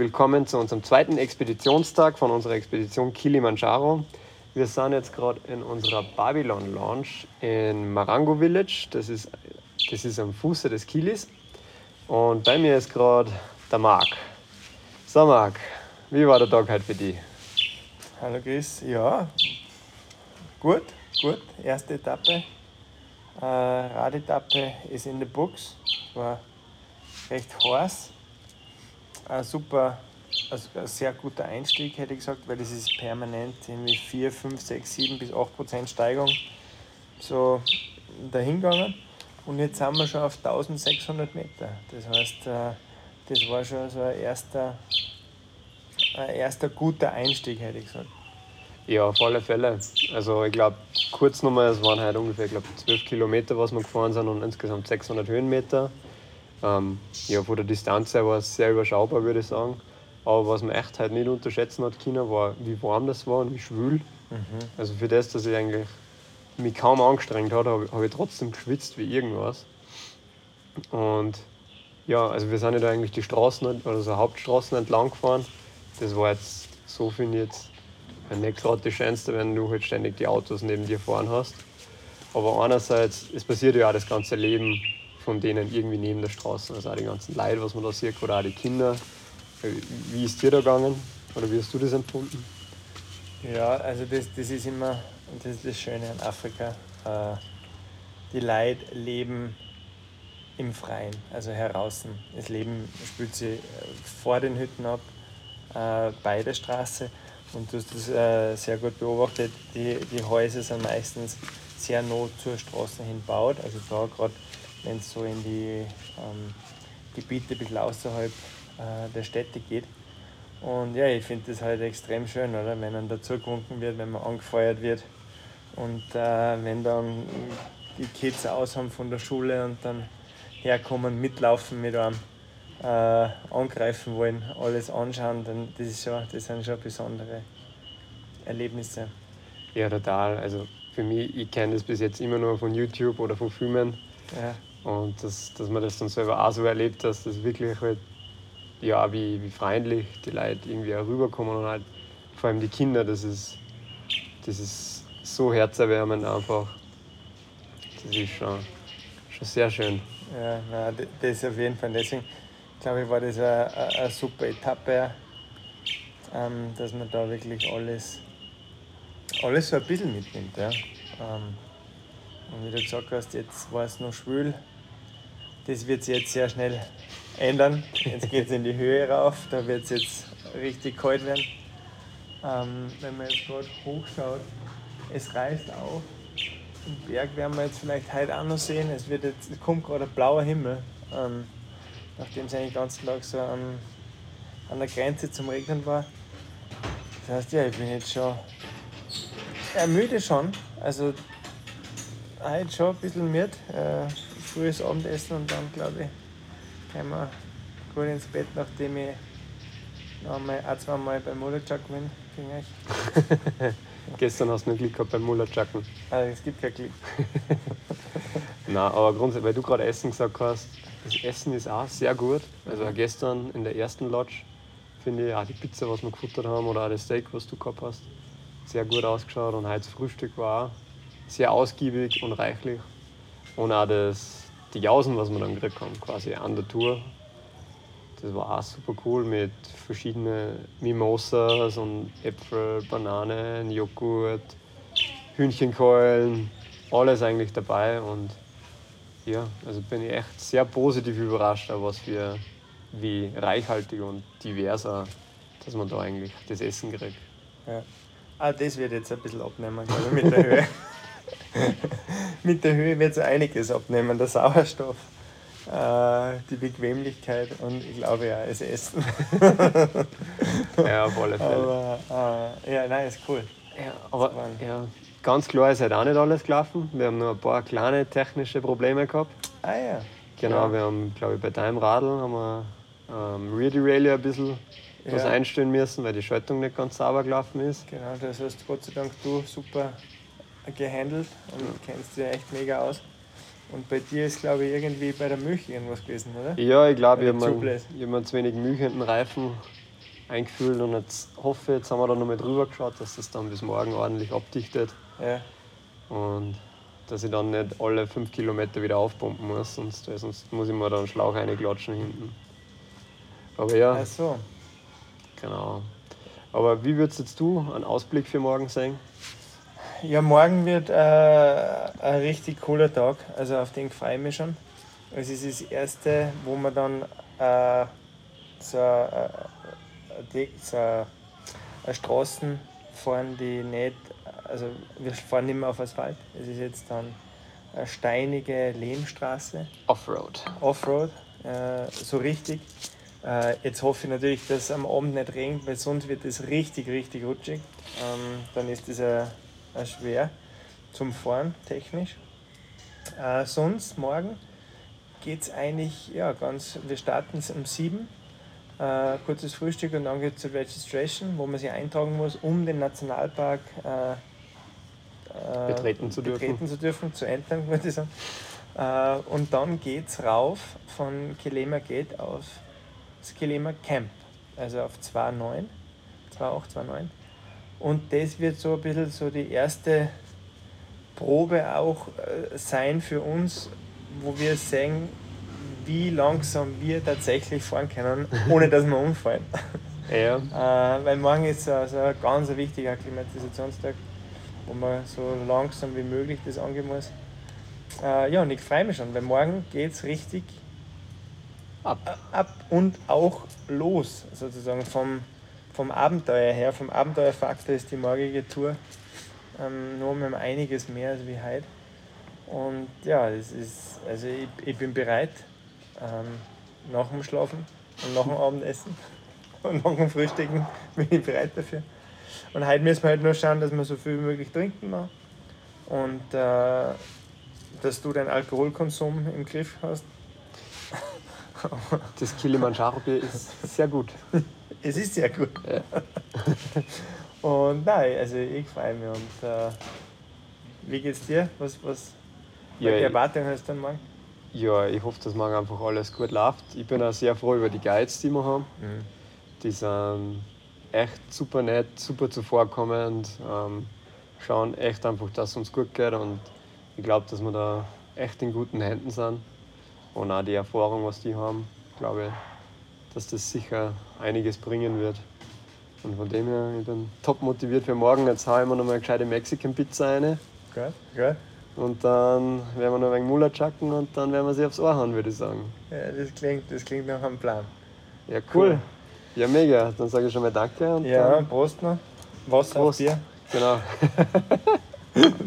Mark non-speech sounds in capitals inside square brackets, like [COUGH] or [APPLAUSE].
willkommen zu unserem zweiten Expeditionstag von unserer Expedition Kilimanjaro. Wir sind jetzt gerade in unserer Babylon Lounge in Marango Village. Das ist, das ist am Fuße des Kilis. Und bei mir ist gerade der Marc. So, Marc, wie war der Tag heute für dich? Hallo Chris, ja, gut, gut. Erste Etappe, äh, Radetappe ist in der Box, war recht heiß. Ein super, also ein sehr guter Einstieg hätte ich gesagt, weil das ist permanent irgendwie 4, 5, 6, 7 bis 8 Prozent Steigung so dahingegangen. Und jetzt sind wir schon auf 1600 Meter. Das heißt, äh, das war schon so ein erster, ein erster guter Einstieg, hätte ich gesagt. Ja, auf alle Fälle. Also ich glaube, kurz nochmal, es waren halt ungefähr ich glaub, 12 Kilometer, was wir gefahren sind und insgesamt 600 Höhenmeter. Ähm, ja, von der Distanz her war es sehr überschaubar, würde ich sagen. Aber was man echt halt nicht unterschätzen hat können, war, wie warm das war und wie schwül. Mhm. Also für das, dass ich eigentlich mich kaum angestrengt habe, habe hab ich trotzdem geschwitzt wie irgendwas. Und ja, also wir sind ja da eigentlich die Straßen, also Hauptstraßen entlang gefahren. Das war jetzt, so finde ich jetzt, nicht gerade das Schönste, wenn du halt ständig die Autos neben dir fahren hast. Aber einerseits, es passiert ja auch das ganze Leben von denen irgendwie neben der Straße. Also auch die ganzen Leute, was man da sieht, oder auch die Kinder. Wie ist dir da gegangen? Oder wie hast du das empfunden? Ja, also das, das ist immer, das ist das Schöne an Afrika. Äh, die Leute leben im Freien, also heraus. Das Leben spielt sich äh, vor den Hütten ab, äh, bei der Straße. Und du hast das äh, sehr gut beobachtet. Die, die Häuser sind meistens sehr nah zur Straße hin gebaut. Also da gerade, wenn es so in die ähm, Gebiete ein bisschen außerhalb äh, der Städte geht. Und ja, ich finde das halt extrem schön, oder? Wenn man dazu gewunken wird, wenn man angefeuert wird. Und äh, wenn dann die Kids aus haben von der Schule und dann herkommen, mitlaufen mit einem äh, angreifen wollen, alles anschauen, dann das, ist schon, das sind schon besondere Erlebnisse. Ja, total. Also für mich, ich kenne das bis jetzt immer nur von YouTube oder von Filmen. Ja. Und das, dass man das dann selber auch so erlebt, dass das wirklich halt, ja, wie, wie freundlich die Leute irgendwie auch rüberkommen und halt vor allem die Kinder, das ist, das ist so herzerwärmend einfach. Das ist schon, schon sehr schön. Ja, na, das ist auf jeden Fall. Deswegen, glaube ich, war das eine, eine super Etappe, ähm, dass man da wirklich alles, alles so ein bisschen mitnimmt. Ja. Ähm, und wie du gesagt hast, jetzt war es noch schwül. Das wird sich jetzt sehr schnell ändern. Jetzt geht es in die Höhe rauf, da wird es jetzt richtig kalt werden. Ähm, wenn man jetzt gerade hochschaut, es reißt auf. Den Berg werden wir jetzt vielleicht heute auch noch sehen. Es, wird jetzt, es kommt gerade ein blauer Himmel. Ähm, nachdem es eigentlich den ganzen Tag so an, an der Grenze zum Regnen war. Das heißt, ja, ich bin jetzt schon ja, müde schon. Also heute schon ein bisschen müde. Äh, frühes Abendessen und dann glaube ich, gehen wir gut ins Bett, nachdem ich noch einmal, ein, zwei Mal beim Mullerjack bin gegen euch. Gestern hast du noch Glück gehabt beim Mullerjacken. Also es gibt kein Glück. [LAUGHS] Nein, aber grundsätzlich, weil du gerade Essen gesagt hast, das Essen ist auch sehr gut. Also auch gestern in der ersten Lodge finde ich auch die Pizza, was wir gefuttert haben, oder auch das Steak, was du gehabt hast, sehr gut ausgeschaut. Und heute das Frühstück war auch sehr ausgiebig und reichlich. Und auch das, die Jausen, was wir dann gekriegt haben, quasi an der Tour. Das war auch super cool mit verschiedenen Mimosas und Äpfel, Bananen, Joghurt, Hühnchenkeulen, alles eigentlich dabei. Und ja, also bin ich echt sehr positiv überrascht, was für wie reichhaltig und diverser, dass man da eigentlich das Essen kriegt. Ja. Ah, das wird jetzt ein bisschen abnehmen, glaube ich, mit der Höhe. [LAUGHS] [LAUGHS] mit der Höhe wird so einiges abnehmen, der Sauerstoff, äh, die Bequemlichkeit und ich glaube ja, das Essen. [LAUGHS] ja, auf alle Fälle. Aber äh, ja, nein, ist cool. Ja, aber ja, Ganz klar ist halt auch nicht alles gelaufen. Wir haben nur ein paar kleine technische Probleme gehabt. Ah ja. Genau, ja. wir haben, glaube ich, bei deinem Radl haben wir ähm, Rear Derailleur ein bisschen ja. was einstellen müssen, weil die Schaltung nicht ganz sauber gelaufen ist. Genau, das hast Gott sei Dank du super gehandelt und ja. kennst dich echt mega aus. Und bei dir ist, glaube ich, irgendwie bei der Milch irgendwas gewesen, oder? Ja, ich glaube, ich habe mir zu wenig Milch in den Reifen eingefühlt und jetzt hoffe, jetzt haben wir da nochmal drüber geschaut, dass das dann bis morgen ordentlich abdichtet Ja. und dass ich dann nicht alle fünf Kilometer wieder aufpumpen muss, sonst, sonst muss ich mir da einen Schlauch reinklatschen hinten. Aber ja, Ach so. genau. Aber wie würdest jetzt du einen Ausblick für morgen sehen? Ja, morgen wird äh, ein richtig cooler Tag. Also auf den freue ich mich schon. Es ist das erste, wo wir dann äh, so, äh, so eine Straßen fahren, die nicht, also wir fahren nicht mehr auf Asphalt. Es ist jetzt dann eine steinige Lehmstraße. Offroad. Offroad, äh, so richtig. Äh, jetzt hoffe ich natürlich, dass es am Abend nicht regnet, weil sonst wird es richtig, richtig rutschig. Ähm, dann ist das äh, schwer zum Fahren, technisch. Äh, sonst morgen geht es eigentlich, ja, ganz, wir starten es um 7 äh, kurzes Frühstück und dann geht es zur Registration, wo man sich eintragen muss, um den Nationalpark äh, äh, Betreten zu dürfen. betreten zu dürfen, zu entern, [LAUGHS] würde ich sagen. Äh, und dann geht es rauf von Kilema Gate auf das Kilema Camp, also auf 2.9, 2.829. Und das wird so ein bisschen so die erste Probe auch äh, sein für uns, wo wir sehen, wie langsam wir tatsächlich fahren können, [LAUGHS] ohne dass wir umfallen. Ja, [LAUGHS] Äh, weil morgen ist so, so ein ganz wichtiger Klimatisationstag, wo man so langsam wie möglich das angehen muss. Äh, ja, und ich freue mich schon, weil morgen geht es richtig ab. ab und auch los, sozusagen vom, vom Abenteuer her. Vom Abenteuerfaktor ist die morgige Tour ähm, nur um einiges mehr als wie heute. Und ja, es ist, also ich, ich bin bereit ähm, nach dem Schlafen und nach dem Abendessen [LAUGHS] und nach dem Frühstücken [LAUGHS] bin ich bereit dafür. Und heute müssen wir halt nur schauen, dass wir so viel wie möglich trinken noch und äh, dass du deinen Alkoholkonsum im Griff hast. Das Kilimanjaro-Bier ist sehr gut. [LAUGHS] Es ist sehr gut. Ja. [LAUGHS] Und nein, also ich freue mich. Und äh, wie geht's dir? Was, was, welche Erwartungen hast du dann morgen? Ja, ich hoffe, dass morgen einfach alles gut läuft. Ich bin auch sehr froh über die Guides, die wir haben. Die sind echt super nett, super zuvorkommend, ähm, schauen echt einfach, dass es uns gut geht und ich glaube, dass wir da echt in guten Händen sind. Und auch die Erfahrung, was die haben, glaube ich, dass das sicher einiges bringen wird. Und von dem her, ich bin top motiviert für morgen. Jetzt hauen wir noch mal eine gescheite Mexican Pizza rein. Gut, gut. Und dann werden wir noch ein wenig Muller chucken und dann werden wir sie aufs Ohr hauen, würde ich sagen. Ja, das, klingt, das klingt nach einem Plan. Ja, cool. Cool. Ja, mega. Dann sage ich schon mal Danke und Ja, dann Prost noch. Wasser Prost. auf Bier. Genau. [LAUGHS]